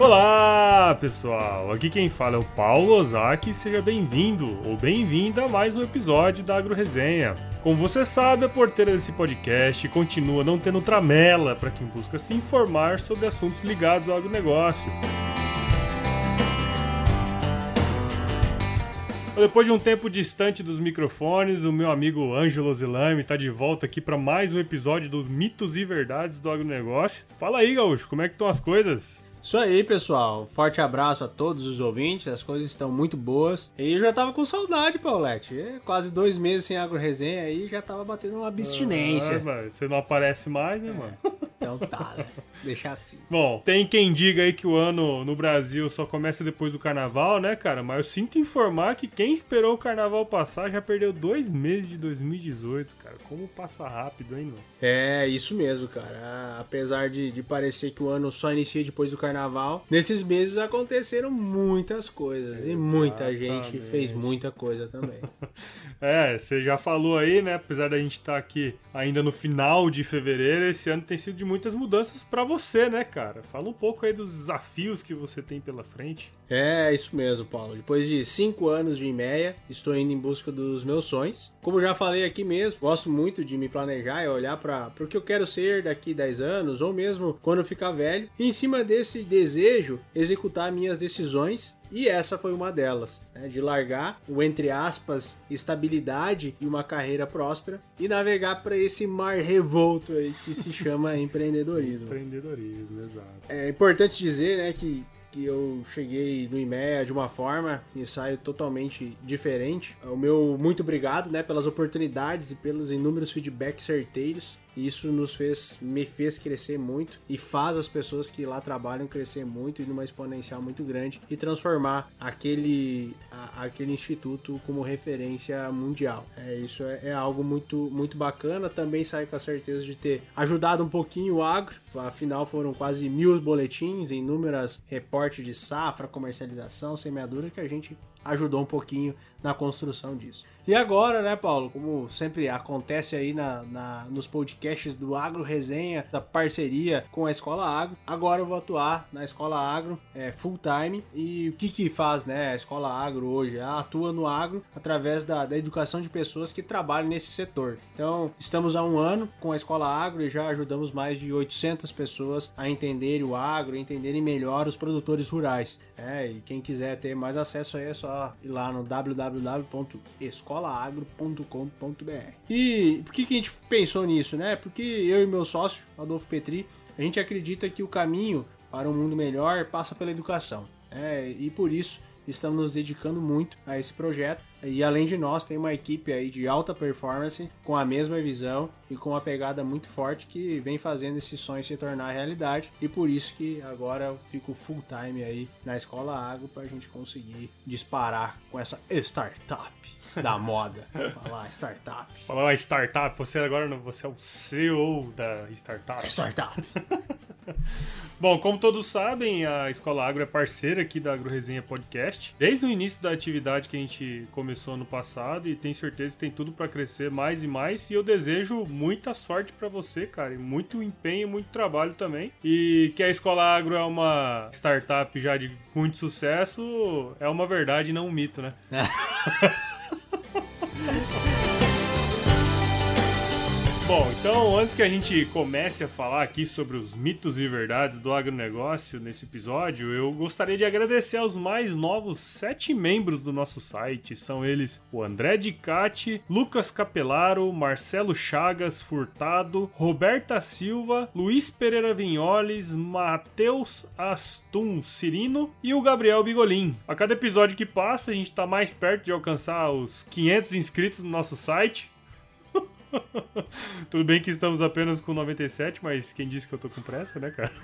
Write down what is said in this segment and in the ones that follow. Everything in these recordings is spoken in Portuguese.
Olá, pessoal! Aqui quem fala é o Paulo Ozaki. Seja bem-vindo ou bem-vinda a mais um episódio da Agro Resenha. Como você sabe, a porteira desse podcast continua não tendo tramela para quem busca se informar sobre assuntos ligados ao agronegócio. Depois de um tempo distante dos microfones, o meu amigo Ângelo Zilame está de volta aqui para mais um episódio dos Mitos e Verdades do Agronegócio. Fala aí, Gaúcho, como é que estão as coisas? Isso aí, pessoal. Forte abraço a todos os ouvintes. As coisas estão muito boas. E eu já tava com saudade, Paulette. É, quase dois meses sem agro-resenha aí já tava batendo uma abstinência. Ah, você não aparece mais, né, mano? Então tá, né? Deixa assim. Bom, tem quem diga aí que o ano no Brasil só começa depois do carnaval, né, cara? Mas eu sinto informar que quem esperou o carnaval passar já perdeu dois meses de 2018, cara. Como passa rápido, hein, mano? É, isso mesmo, cara. Apesar de, de parecer que o ano só inicia depois do carnaval, nesses meses aconteceram muitas coisas. Exatamente. E muita gente fez muita coisa também. é, você já falou aí, né? Apesar da gente estar tá aqui ainda no final de fevereiro, esse ano tem sido de muitas mudanças para você, né, cara? Fala um pouco aí dos desafios que você tem pela frente. É, isso mesmo, Paulo. Depois de cinco anos de IMEA, estou indo em busca dos meus sonhos. Como já falei aqui mesmo, gosto muito de me planejar e olhar para o que eu quero ser daqui 10 anos, ou mesmo quando ficar velho. E em cima desse desejo, executar minhas decisões e essa foi uma delas, né, de largar o entre aspas estabilidade e uma carreira próspera e navegar para esse mar revolto aí que se chama empreendedorismo. empreendedorismo, exato. É importante dizer, né, que que eu cheguei no IMEA de uma forma e saio totalmente diferente. O meu muito obrigado, né, pelas oportunidades e pelos inúmeros feedbacks certeiros isso nos fez, me fez crescer muito e faz as pessoas que lá trabalham crescer muito e numa exponencial muito grande e transformar aquele, a, aquele instituto como referência mundial. É, isso é, é, algo muito, muito bacana. Também sai com a certeza de ter ajudado um pouquinho o agro. Afinal, foram quase mil boletins, inúmeras reportes de safra, comercialização, semeadura que a gente ajudou um pouquinho na construção disso. E agora, né, Paulo, como sempre acontece aí na, na, nos podcasts do Agro Resenha, da parceria com a Escola Agro, agora eu vou atuar na Escola Agro é, full time. E o que que faz, né, a Escola Agro hoje? Ela atua no agro através da, da educação de pessoas que trabalham nesse setor. Então, estamos há um ano com a Escola Agro e já ajudamos mais de 800 pessoas a entenderem o agro, entenderem melhor os produtores rurais. É, e quem quiser ter mais acesso aí é só ir lá no www.escola escolaagro.com.br. E por que, que a gente pensou nisso, né? Porque eu e meu sócio, Adolfo Petri, a gente acredita que o caminho para um mundo melhor passa pela educação. É, e por isso estamos nos dedicando muito a esse projeto. E além de nós, tem uma equipe aí de alta performance com a mesma visão e com uma pegada muito forte que vem fazendo esse sonho se tornar realidade. E por isso que agora eu fico full time aí na Escola Agro para a gente conseguir disparar com essa startup da moda. Falar startup. Falar startup, você agora você é o CEO da startup. É startup. Bom, como todos sabem, a Escola Agro é parceira aqui da Agro Resenha Podcast. Desde o início da atividade que a gente começou ano passado e tenho certeza que tem tudo para crescer mais e mais. E eu desejo muita sorte para você, cara, e muito empenho, muito trabalho também. E que a Escola Agro é uma startup já de muito sucesso, é uma verdade, não um mito, né? Bom, então antes que a gente comece a falar aqui sobre os mitos e verdades do agronegócio nesse episódio, eu gostaria de agradecer aos mais novos sete membros do nosso site. São eles o André Dicati, Lucas Capelaro, Marcelo Chagas Furtado, Roberta Silva, Luiz Pereira Vinholes, Matheus Astum Cirino e o Gabriel Bigolin. A cada episódio que passa, a gente está mais perto de alcançar os 500 inscritos no nosso site. Tudo bem que estamos apenas com 97, mas quem disse que eu tô com pressa, né, cara?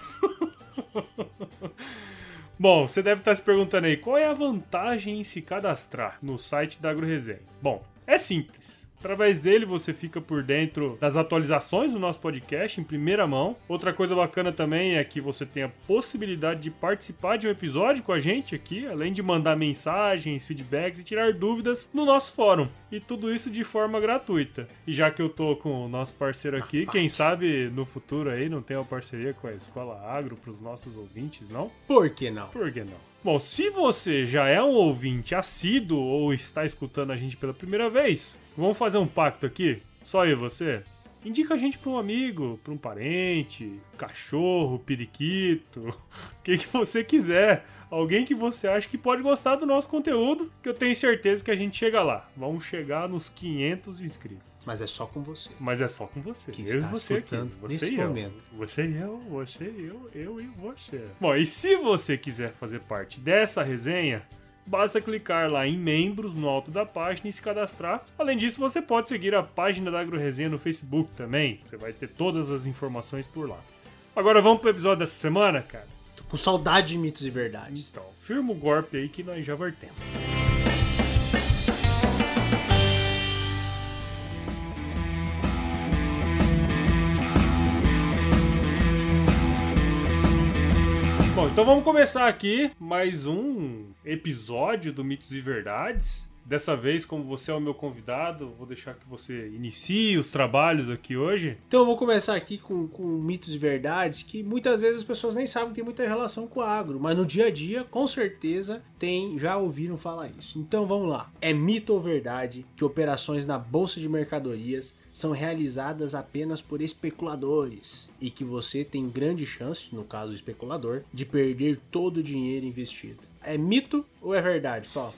Bom, você deve estar se perguntando aí, qual é a vantagem em se cadastrar no site da AgroResenha? Bom, é simples. Através dele você fica por dentro das atualizações do nosso podcast em primeira mão. Outra coisa bacana também é que você tem a possibilidade de participar de um episódio com a gente aqui, além de mandar mensagens, feedbacks e tirar dúvidas no nosso fórum. E tudo isso de forma gratuita. E já que eu tô com o nosso parceiro aqui, quem sabe no futuro aí não tem uma parceria com a Escola Agro para os nossos ouvintes, não? Por que não? Por que não? Bom, se você já é um ouvinte assíduo ou está escutando a gente pela primeira vez, Vamos fazer um pacto aqui? Só eu e você? Indica a gente para um amigo, para um parente, cachorro, periquito, o que, você quiser. Alguém que você acha que pode gostar do nosso conteúdo, que eu tenho certeza que a gente chega lá. Vamos chegar nos 500 inscritos. Mas é só com você. Mas é só com você. Que eu está e você aqui. escutando Você nesse e eu. momento. Você e eu, você e eu, eu e você. Bom, e se você quiser fazer parte dessa resenha, basta clicar lá em membros no alto da página e se cadastrar. Além disso, você pode seguir a página da AgroResenha no Facebook também. Você vai ter todas as informações por lá. Agora vamos pro episódio dessa semana, cara. Tô com saudade de mitos e verdades. Então, firma o golpe aí que nós já vertemos. Bom, então vamos começar aqui mais um episódio do Mitos e Verdades. Dessa vez, como você é o meu convidado, vou deixar que você inicie os trabalhos aqui hoje. Então eu vou começar aqui com, com mitos e verdades que muitas vezes as pessoas nem sabem que tem muita relação com o agro, mas no dia a dia, com certeza, tem, já ouviram falar isso. Então vamos lá. É mito ou verdade que operações na bolsa de mercadorias são realizadas apenas por especuladores e que você tem grande chance, no caso do especulador, de perder todo o dinheiro investido. É mito ou é verdade, Paulo?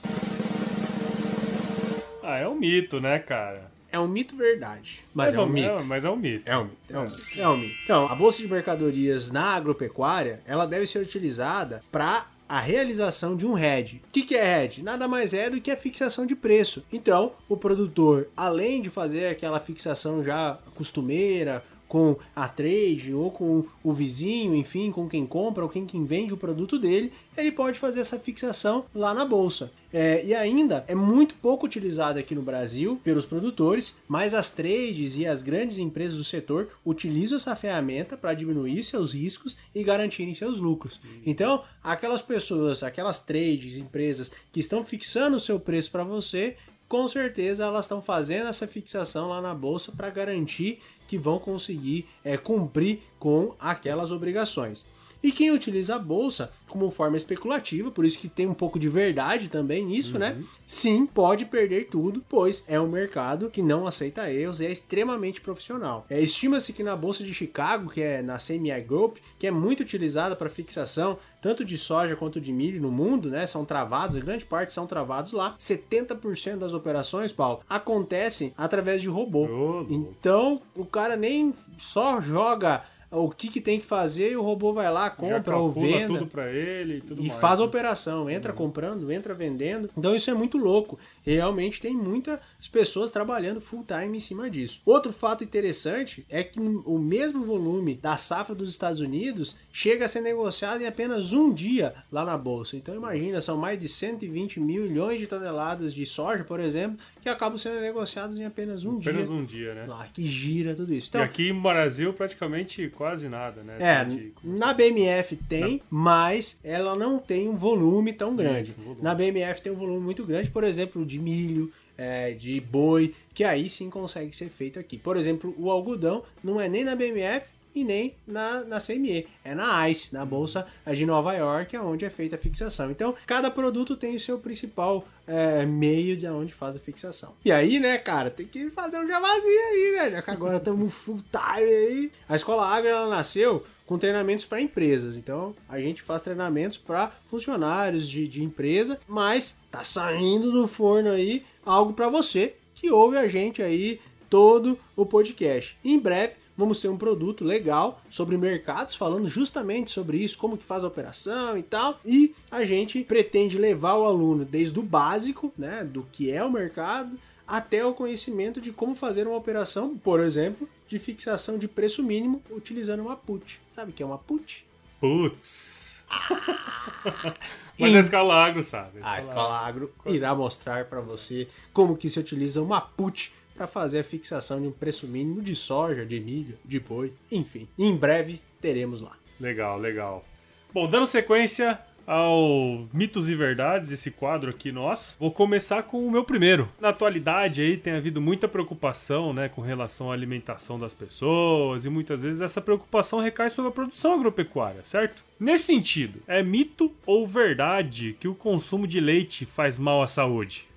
Ah, é um mito, né, cara? É um mito verdade, mas, é um mito. É, mas é um mito. É um mito, é um mito. É um mito. Então, a bolsa de mercadorias na agropecuária, ela deve ser utilizada para a realização de um hedge. O que, é hedge? Nada mais é do que a fixação de preço. Então, o produtor, além de fazer aquela fixação já costumeira, com a trade ou com o vizinho, enfim, com quem compra ou quem, quem vende o produto dele, ele pode fazer essa fixação lá na bolsa. É, e ainda é muito pouco utilizado aqui no Brasil pelos produtores, mas as trades e as grandes empresas do setor utilizam essa ferramenta para diminuir seus riscos e garantirem seus lucros. Então, aquelas pessoas, aquelas trades, empresas que estão fixando o seu preço para você, com certeza elas estão fazendo essa fixação lá na bolsa para garantir que vão conseguir é, cumprir com aquelas obrigações. E quem utiliza a bolsa como forma especulativa, por isso que tem um pouco de verdade também nisso, né? Sim, pode perder tudo, pois é um mercado que não aceita erros e é extremamente profissional. É, Estima-se que na bolsa de Chicago, que é na CME Group, que é muito utilizada para fixação tanto de soja quanto de milho no mundo, né? São travados, a grande parte são travados lá. 70% das operações, Paulo, acontecem através de robô. Louco. Então, o cara nem só joga o que, que tem que fazer e o robô vai lá, compra ou venda. tudo pra ele e E mais. faz a operação, entra comprando, entra vendendo. Então isso é muito louco. E realmente tem muitas pessoas trabalhando full time em cima disso. Outro fato interessante é que o mesmo volume da safra dos Estados Unidos chega a ser negociado em apenas um dia lá na bolsa. Então imagina, são mais de 120 milhões de toneladas de soja, por exemplo, que acabam sendo negociados em apenas um Apenas dia. um dia, né? Lá, que gira tudo isso. e Então, aqui no Brasil, praticamente quase nada, né? é, De- na BMF tem, mas ela não tem um volume tão grande. Isso, volume. Na BMF tem um volume muito grande, por exemplo, de milho, é, de boi, que aí sim consegue ser feito aqui. Por exemplo, o algodão não é nem na BMF e nem na, na CME, é na ICE, na Bolsa de Nova York, é onde é feita a fixação. Então, cada produto tem o seu principal é, meio de onde faz a fixação. E aí, né, cara, tem que fazer um javazinho aí, né? Já que agora estamos full time aí. A Escola Agro, ela nasceu com treinamentos para empresas. Então, a gente faz treinamentos para funcionários de, de empresa, mas tá saindo do forno aí algo para você que ouve a gente aí todo o podcast. Em breve, vamos ter um produto legal sobre mercados, falando justamente sobre isso, como que faz a operação e tal. E a gente pretende levar o aluno desde o básico, né, do que é o mercado, até o conhecimento de como fazer uma operação, por exemplo, de fixação de preço mínimo utilizando uma put. Sabe o que é uma put? Putz. Mas a escala agro, sabe? A Escola Agro irá mostrar para você como que se utiliza uma put para fazer a fixação de um preço mínimo de soja, de milho, de boi, enfim. Em breve teremos lá. Legal, legal. Bom, dando sequência, ao Mitos e Verdades, esse quadro aqui nosso. Vou começar com o meu primeiro. Na atualidade aí tem havido muita preocupação, né, com relação à alimentação das pessoas e muitas vezes essa preocupação recai sobre a produção agropecuária, certo? Nesse sentido, é mito ou verdade que o consumo de leite faz mal à saúde?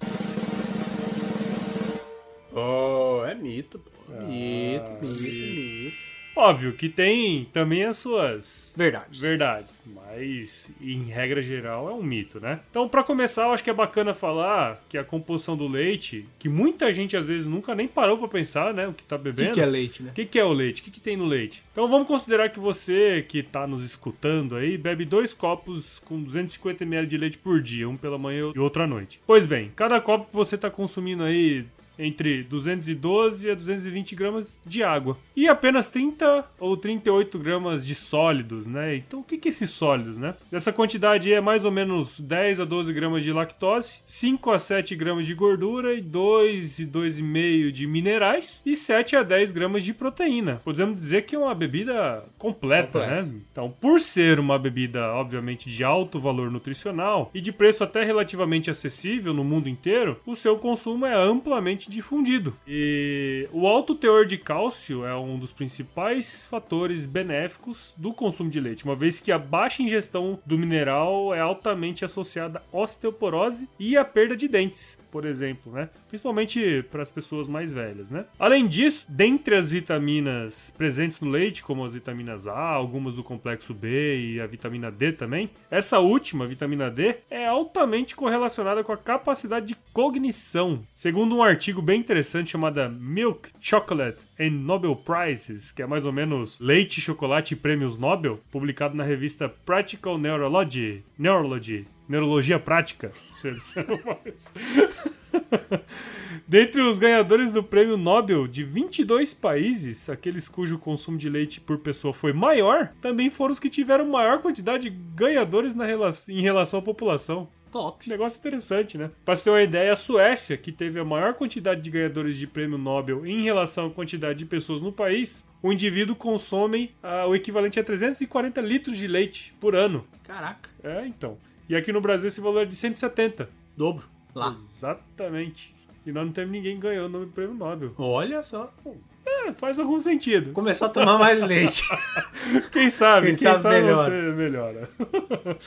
Oh, é mito, pô. Mito, ah, mito, mito. Óbvio que tem também as suas verdades. Verdades, mas em regra geral é um mito, né? Então, para começar, eu acho que é bacana falar que a composição do leite, que muita gente às vezes nunca nem parou para pensar, né, o que tá bebendo. O que, que, é leite, né? O que, que, é o leite? O que, que tem no leite? Então, vamos considerar que você que tá nos escutando aí bebe dois copos com 250 ml de leite por dia, um pela manhã e outro à noite. Pois bem, cada copo que você tá consumindo aí entre 212 a 220 gramas de água e apenas 30 ou 38 gramas de sólidos, né? Então o que, que é esses sólidos, né? Essa quantidade é mais ou menos 10 a 12 gramas de lactose, 5 a 7 gramas de gordura e 2 e 2,5 de minerais e 7 a 10 gramas de proteína. Podemos dizer que é uma bebida completa, completa. né? Então, por ser uma bebida, obviamente, de alto valor nutricional e de preço até relativamente acessível no mundo inteiro, o seu consumo é amplamente difundido. E o alto teor de cálcio é um dos principais fatores benéficos do consumo de leite, uma vez que a baixa ingestão do mineral é altamente associada à osteoporose e à perda de dentes por exemplo, né? Principalmente para as pessoas mais velhas, né? Além disso, dentre as vitaminas presentes no leite, como as vitaminas A, algumas do complexo B e a vitamina D também, essa última, vitamina D, é altamente correlacionada com a capacidade de cognição. Segundo um artigo bem interessante chamado Milk, Chocolate and Nobel Prizes, que é mais ou menos leite, chocolate e prêmios Nobel, publicado na revista Practical Neurology, Neurology Neurologia Prática. Dentre os ganhadores do prêmio Nobel de 22 países, aqueles cujo consumo de leite por pessoa foi maior, também foram os que tiveram maior quantidade de ganhadores na relação, em relação à população. Top. Negócio interessante, né? Pra você ter uma ideia, a Suécia, que teve a maior quantidade de ganhadores de prêmio Nobel em relação à quantidade de pessoas no país, o indivíduo consome ah, o equivalente a 340 litros de leite por ano. Caraca. É, então. E aqui no Brasil esse valor é de 170. Dobro. Lá. Exatamente. E nós não temos ninguém ganhando o prêmio Nobel. Olha só. É, faz algum sentido. Começar a tomar mais leite. quem sabe, quem, quem sabe, sabe melhora. você melhora.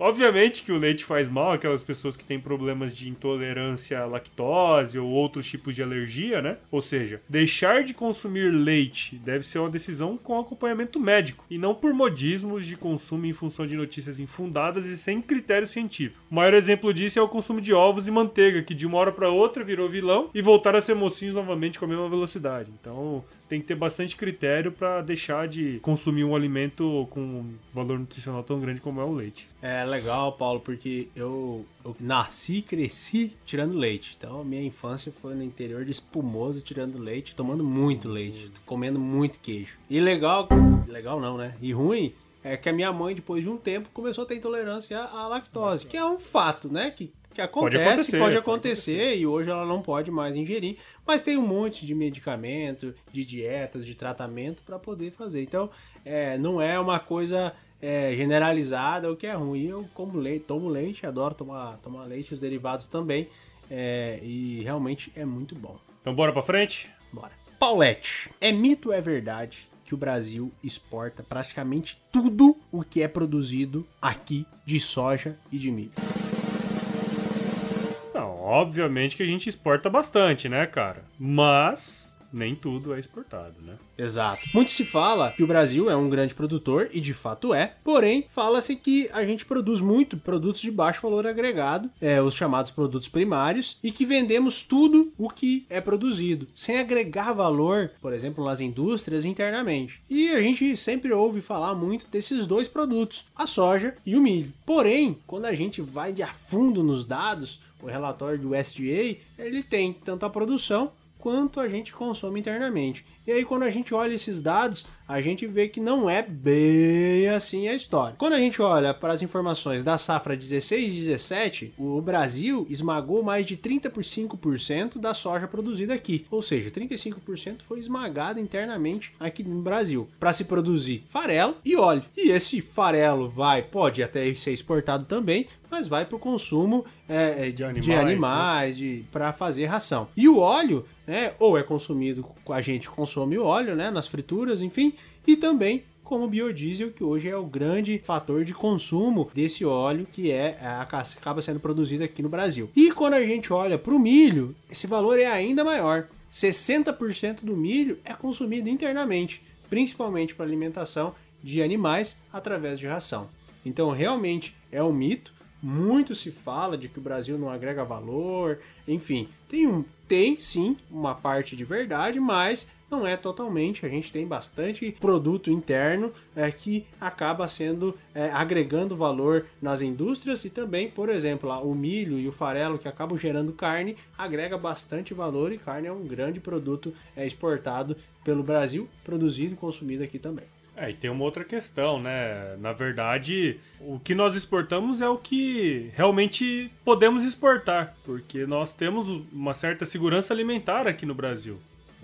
Obviamente que o leite faz mal aquelas pessoas que têm problemas de intolerância à lactose ou outros tipos de alergia, né? Ou seja, deixar de consumir leite deve ser uma decisão com acompanhamento médico e não por modismos de consumo em função de notícias infundadas e sem critério científico. O maior exemplo disso é o consumo de ovos e manteiga, que de uma hora para outra virou vilão e voltaram a ser mocinhos novamente com a mesma velocidade. Então, tem que ter bastante critério para deixar de consumir um alimento com valor nutricional tão grande como é o leite. É legal, Paulo, porque eu, eu nasci e cresci tirando leite. Então, minha infância foi no interior de espumoso, tirando leite, tomando muito leite, comendo muito queijo. E legal, legal não, né? E ruim é que a minha mãe, depois de um tempo, começou a ter intolerância à lactose, que é um fato, né? Que que acontece, pode acontecer, pode acontecer, pode acontecer, e hoje ela não pode mais ingerir, mas tem um monte de medicamento, de dietas, de tratamento para poder fazer. Então, é, não é uma coisa é, generalizada o que é ruim. Eu como leite, tomo leite, adoro tomar, tomar leite, os derivados também, é, e realmente é muito bom. Então, bora para frente? Bora. Paulette, é mito ou é verdade que o Brasil exporta praticamente tudo o que é produzido aqui de soja e de milho? Obviamente que a gente exporta bastante, né, cara? Mas nem tudo é exportado, né? Exato. Muito se fala que o Brasil é um grande produtor, e de fato é, porém, fala-se que a gente produz muito produtos de baixo valor agregado, é, os chamados produtos primários, e que vendemos tudo o que é produzido, sem agregar valor, por exemplo, nas indústrias internamente. E a gente sempre ouve falar muito desses dois produtos, a soja e o milho. Porém, quando a gente vai de a fundo nos dados, o relatório do USDA, ele tem tanto a produção quanto a gente consome internamente. E aí, quando a gente olha esses dados, a gente vê que não é bem assim a história. Quando a gente olha para as informações da safra 16 e 17, o Brasil esmagou mais de 35% da soja produzida aqui. Ou seja, 35% foi esmagado internamente aqui no Brasil para se produzir farelo e óleo. E esse farelo vai, pode até ser exportado também, mas vai para o consumo é, é, de animais, de animais né? para fazer ração. E o óleo, né, ou é consumido, a gente consome o óleo, né, nas frituras, enfim, e também como biodiesel, que hoje é o grande fator de consumo desse óleo que é, é acaba sendo produzido aqui no Brasil. E quando a gente olha para o milho, esse valor é ainda maior. 60% do milho é consumido internamente, principalmente para alimentação de animais através de ração. Então, realmente é um mito muito se fala de que o Brasil não agrega valor, enfim, tem um tem sim uma parte de verdade, mas não é totalmente. A gente tem bastante produto interno é, que acaba sendo é, agregando valor nas indústrias e também, por exemplo, o milho e o farelo que acabam gerando carne agrega bastante valor e carne é um grande produto é, exportado pelo Brasil, produzido e consumido aqui também. É, e tem uma outra questão, né? Na verdade, o que nós exportamos é o que realmente podemos exportar, porque nós temos uma certa segurança alimentar aqui no Brasil.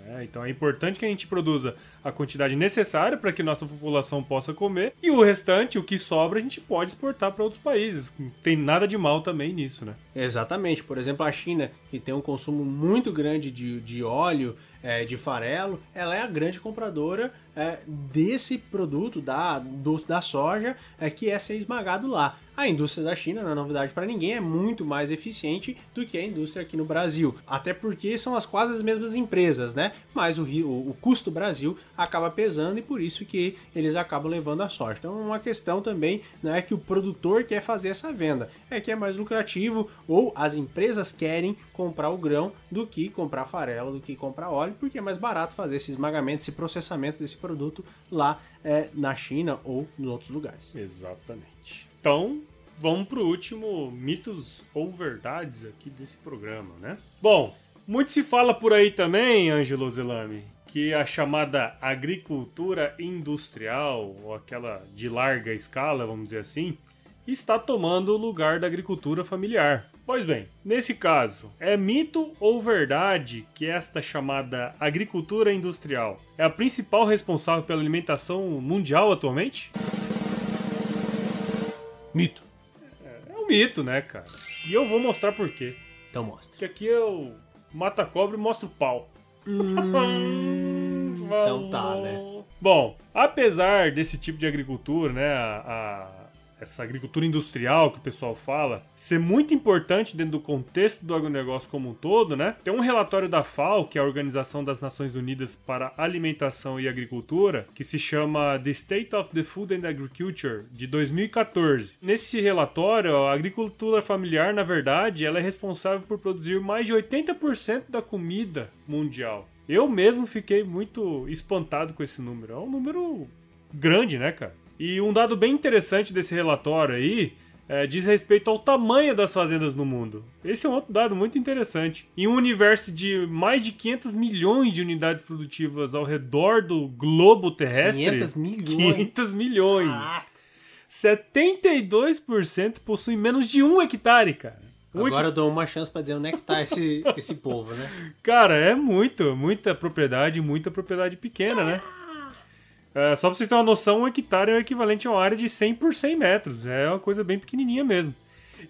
Né? Então é importante que a gente produza a quantidade necessária para que nossa população possa comer e o restante, o que sobra, a gente pode exportar para outros países. Não tem nada de mal também nisso, né? Exatamente. Por exemplo, a China, que tem um consumo muito grande de, de óleo, é, de farelo, ela é a grande compradora é, desse produto da, do, da soja é, que é ser esmagado lá. A indústria da China, não é novidade para ninguém, é muito mais eficiente do que a indústria aqui no Brasil. Até porque são as quase as mesmas empresas, né? Mas o, o, o custo Brasil acaba pesando e por isso que eles acabam levando a sorte. Então, uma questão também não é que o produtor quer fazer essa venda, é que é mais lucrativo ou as empresas querem comprar o grão do que comprar farelo, do que comprar óleo, porque é mais barato fazer esse esmagamento, esse processamento desse produto lá é, na China ou em outros lugares. Exatamente. Então, vamos pro último mitos ou verdades aqui desse programa, né? Bom, muito se fala por aí também, Ângelo Zelami, que a chamada agricultura industrial, ou aquela de larga escala, vamos dizer assim, está tomando o lugar da agricultura familiar. Pois bem, nesse caso, é mito ou verdade que esta chamada agricultura industrial é a principal responsável pela alimentação mundial atualmente? Mito. É, é um mito, né, cara? E eu vou mostrar por quê. Então mostra. Que aqui eu mata a cobra e mostro o pau. Hum, então tá, né? Bom, apesar desse tipo de agricultura, né, a essa agricultura industrial que o pessoal fala, ser muito importante dentro do contexto do agronegócio como um todo, né? Tem um relatório da FAO, que é a Organização das Nações Unidas para Alimentação e Agricultura, que se chama The State of the Food and Agriculture, de 2014. Nesse relatório, a agricultura familiar, na verdade, ela é responsável por produzir mais de 80% da comida mundial. Eu mesmo fiquei muito espantado com esse número. É um número grande, né, cara? E um dado bem interessante desse relatório aí é, diz respeito ao tamanho das fazendas no mundo. Esse é um outro dado muito interessante. Em um universo de mais de 500 milhões de unidades produtivas ao redor do globo terrestre. 500 milhões? 500 milhões. Caraca. 72% possuem menos de um hectare, cara. Um Agora eu dou uma chance para dizer onde é que tá esse, esse povo, né? Cara, é muito, muita propriedade, muita propriedade pequena, né? É, só pra vocês terem uma noção, um hectare é o equivalente a uma área de 100 por 100 metros. É uma coisa bem pequenininha mesmo.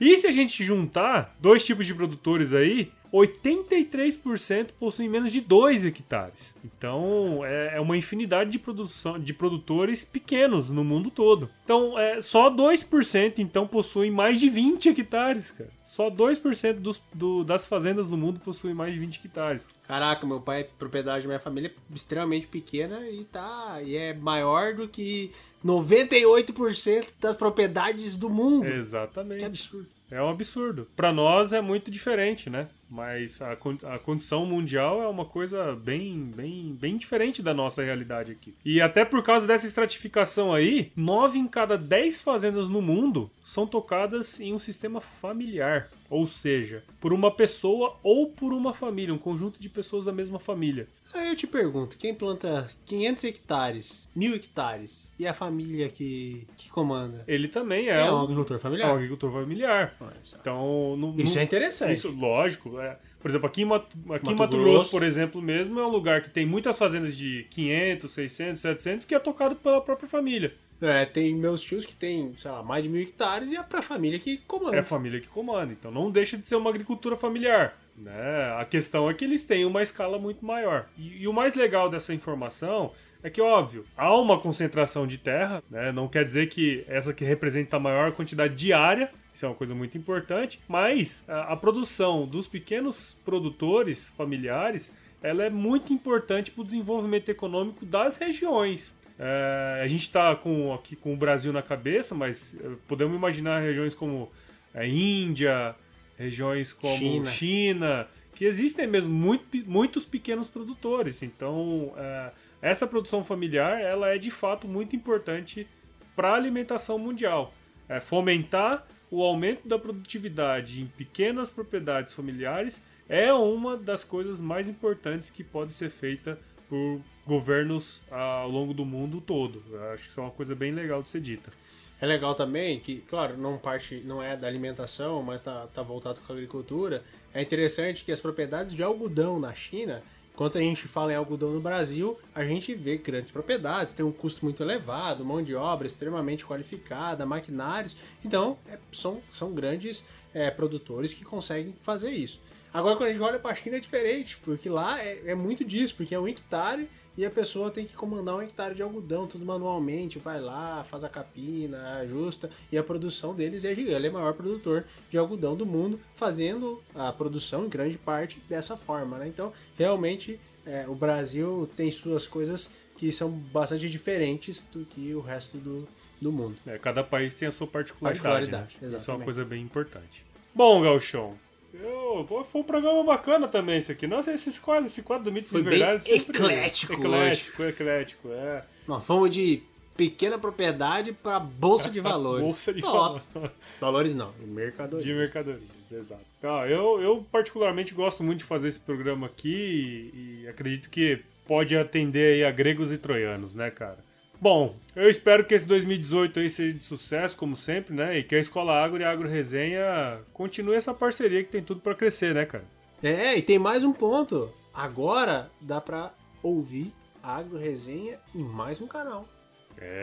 E se a gente juntar dois tipos de produtores aí, 83% possuem menos de 2 hectares. Então é, é, uma infinidade de, produção, de produtores pequenos no mundo todo. Então é, só 2% então possuem mais de 20 hectares, cara. Só 2% dos, do, das fazendas do mundo possuem mais de 20 hectares. Caraca, meu pai é propriedade da minha família é extremamente pequena e tá e é maior do que 98% das propriedades do mundo. Exatamente. Que absurdo. É um absurdo. Para nós é muito diferente, né? Mas a, a condição mundial é uma coisa bem, bem, bem diferente da nossa realidade aqui. E até por causa dessa estratificação aí, nove em cada dez fazendas no mundo são tocadas em um sistema familiar. Ou seja, por uma pessoa ou por uma família, um conjunto de pessoas da mesma família. Aí eu te pergunto, quem planta 500 hectares, mil hectares, e a família que, que comanda? Ele também é, É um um, agricultor é familiar. um agricultor familiar. Então, não, Isso não- é interessante. Isso, lógico. é. Por exemplo, aqui em Mato, aqui em Mato Mato Grosso. Grosso, por exemplo, mesmo, é um lugar que tem muitas fazendas de 500, 600, 700, que é tocado pela própria família. É, tem meus tios que tem, sei lá, mais de mil hectares e é pra família que comanda. É a família que comanda. Então não deixa de ser uma agricultura familiar. Né? A questão é que eles têm uma escala muito maior. E, e o mais legal dessa informação é que, óbvio, há uma concentração de terra, né? não quer dizer que essa que representa a maior quantidade diária, isso é uma coisa muito importante, mas a, a produção dos pequenos produtores familiares ela é muito importante para o desenvolvimento econômico das regiões. É, a gente está com, aqui com o Brasil na cabeça, mas eh, podemos imaginar regiões como a Índia, regiões como China. China, que existem mesmo muito, muitos pequenos produtores. Então, é, essa produção familiar ela é de fato muito importante para a alimentação mundial. É, fomentar o aumento da produtividade em pequenas propriedades familiares é uma das coisas mais importantes que pode ser feita por governos ao longo do mundo todo. Eu acho que isso é uma coisa bem legal de ser dita. É legal também que, claro, não parte, não é da alimentação, mas tá, tá voltado com a agricultura. É interessante que as propriedades de algodão na China, enquanto a gente fala em algodão no Brasil, a gente vê grandes propriedades, tem um custo muito elevado, mão de obra extremamente qualificada, maquinários. Então, é- são, são grandes é, produtores que conseguem fazer isso. Agora, quando a gente olha para a China é diferente, porque lá é, é muito disso, porque é um hectare e a pessoa tem que comandar um hectare de algodão, tudo manualmente, vai lá, faz a capina, ajusta, e a produção deles é gigante. Ele é o maior produtor de algodão do mundo, fazendo a produção em grande parte dessa forma, né? Então, realmente, é, o Brasil tem suas coisas que são bastante diferentes do que o resto do, do mundo. É, cada país tem a sua particularidade. Particularidade, né? Isso é uma coisa bem importante. Bom, Galchão, eu, foi um programa bacana também esse aqui. Nossa, esses quadros, esse quadro do Mitos Foi e bem Verdades sempre... eclético Eclético, eclético, é. Nós fomos de pequena propriedade para bolsa de valores. Bolsa de Top. valores. Valores não, mercadoria. De mercadorias, exato. Então, eu, eu particularmente gosto muito de fazer esse programa aqui e, e acredito que pode atender aí a gregos e troianos, né, cara? Bom, eu espero que esse 2018 aí seja de sucesso, como sempre, né? E que a Escola Agro e a Agro Resenha continue essa parceria que tem tudo pra crescer, né, cara? É, e tem mais um ponto. Agora dá pra ouvir a Agro Resenha em mais um canal.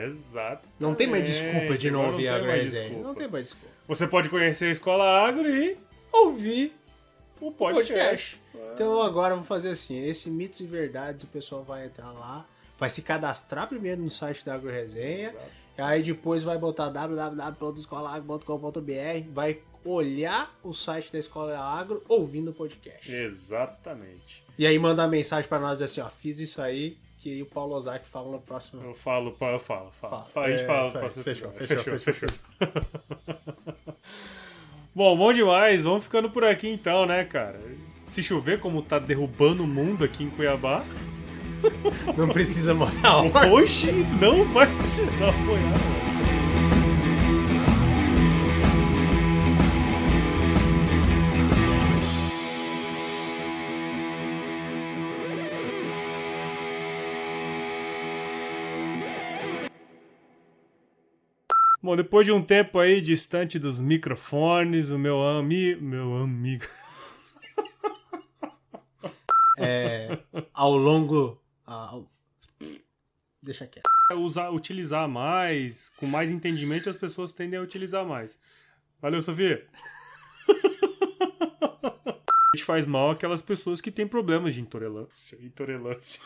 Exato. Não tem mais desculpa de não ouvir a Agro Resenha. desculpa. Não tem mais desculpa. Você pode conhecer a Escola Agro e Ouvir o podcast. podcast. Então agora eu vou fazer assim, esse Mitos e Verdades, o pessoal vai entrar lá, vai se cadastrar primeiro no site da Agro Resenha, aí depois vai botar www.escolaagro.com.br, vai olhar o site da Escola Agro ouvindo o podcast. Exatamente. E aí mandar mensagem pra nós assim, ó, fiz isso aí, que o Paulo Ozaki fala no próximo. Eu falo, eu falo, falo. Fala. A gente É, fala no isso aí, próximo fechou, episódio. fechou, Bom, bom demais. Vamos ficando por aqui então, né, cara? Se chover, como tá derrubando o mundo aqui em Cuiabá, Não precisa morar lá. hoje não vai precisar apoiar. não. Bom, depois de um tempo aí distante dos microfones, o meu ami... meu amigo... É, ao longo. Ao- Deixa quieto. usar, utilizar mais, com mais entendimento, as pessoas tendem a utilizar mais. Valeu, Sofia! A gente faz mal aquelas pessoas que têm problemas de intolerância. Intolerância.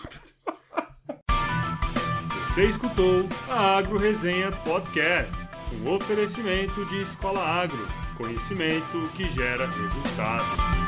Você escutou a Agro Resenha Podcast, um oferecimento de Escola Agro, conhecimento que gera resultado.